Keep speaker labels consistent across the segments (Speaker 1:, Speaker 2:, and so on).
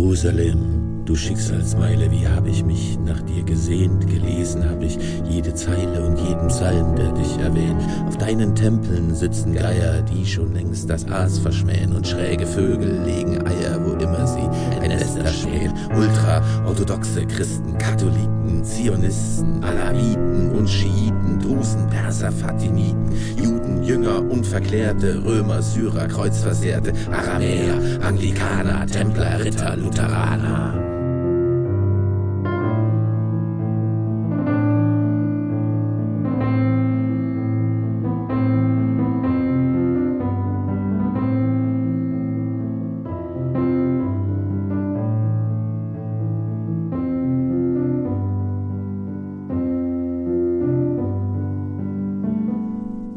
Speaker 1: Jerusalem, du Schicksalsmeile, wie habe ich mich nach dir gesehnt, gelesen habe ich jede Zeile und jeden Psalm, der dich erwähnt. Auf deinen Tempeln sitzen Geier, die schon längst das Aas verschmähen und schräge Vögel legen Eier, wo immer sie ein Nest erspähen. Ultra-orthodoxe Christen, Katholiken, Zionisten, Alawiten und Schiiten, Drusen, Perser, Fatimiten, Juden, Jünger, Unverklärte, Römer, Syrer, Kreuzversehrte, Aramäer, Anglikaner, Templer, Ritter, Lutheraner.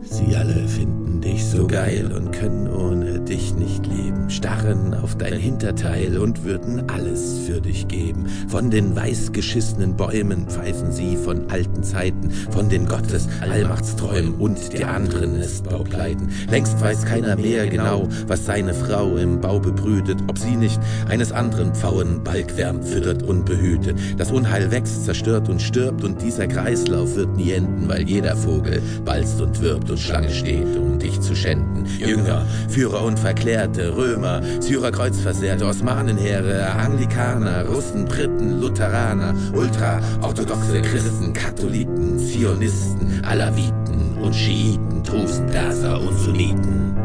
Speaker 1: Sie alle finden dich so geil und können ohne dich nicht leben, starren auf dein Hinterteil und würden alles für dich geben. Von den weißgeschissenen Bäumen pfeifen sie von alten Zeiten, von den Gottes Allmachtsträumen und der anderen Nestbaukleiden. Längst weiß keiner mehr genau, was seine Frau im Bau bebrütet, ob sie nicht eines anderen Pfauen Balkwärm füttert und behütet. Das Unheil wächst, zerstört und stirbt und dieser Kreislauf wird nie enden, weil jeder Vogel balzt und wirbt und Schlange steht, um dich zu schänden. Jünger, Führer und Verklärte, Römer, Syrer Kreuzversehrte, Osmanenheere, Anglikaner, Russen, Briten, Lutheraner, Ultra-orthodoxe Christen, Katholiken, Zionisten, Alawiten und Schiiten, Perser und Sunniten.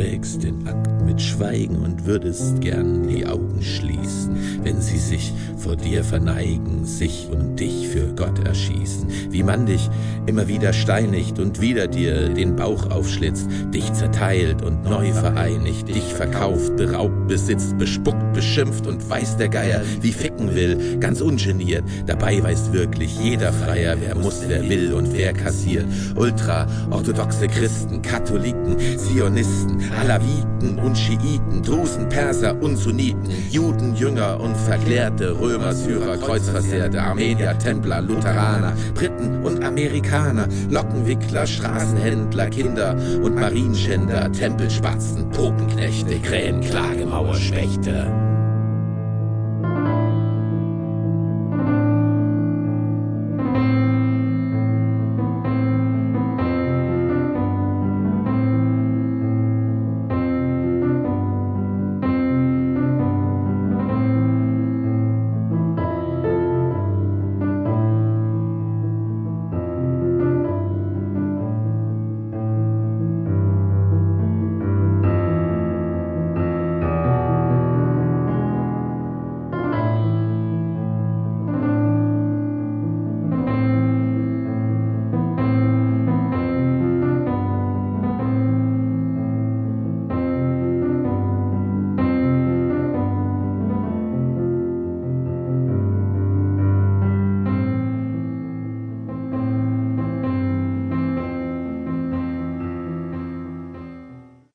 Speaker 1: Du erträgst den Akt mit Schweigen und würdest gern die Augen schließen, wenn sie sich vor dir verneigen, sich und dich für Gott erschießen. Wie man dich immer wieder steinigt und wieder dir den Bauch aufschlitzt, dich zerteilt und neu vereinigt, dich verkauft, beraubt, besitzt, bespuckt, beschimpft und weiß der Geier, wie ficken will, ganz ungeniert. Dabei weiß wirklich jeder Freier, wer muss, wer will und wer kassiert. Ultra-orthodoxe Christen, Katholiken, Zionisten, Alawiten und Schiiten, Drusen, Perser und Sunniten, Juden, Jünger und Verklärte, Römer, Syrer, Kreuzversehrte, Armenier, Templer, Lutheraner, Briten und Amerikaner, Lockenwickler, Straßenhändler, Kinder und Marienschänder, Tempelspatzen, Popenknechte, Krähen, Klagemauerspechte.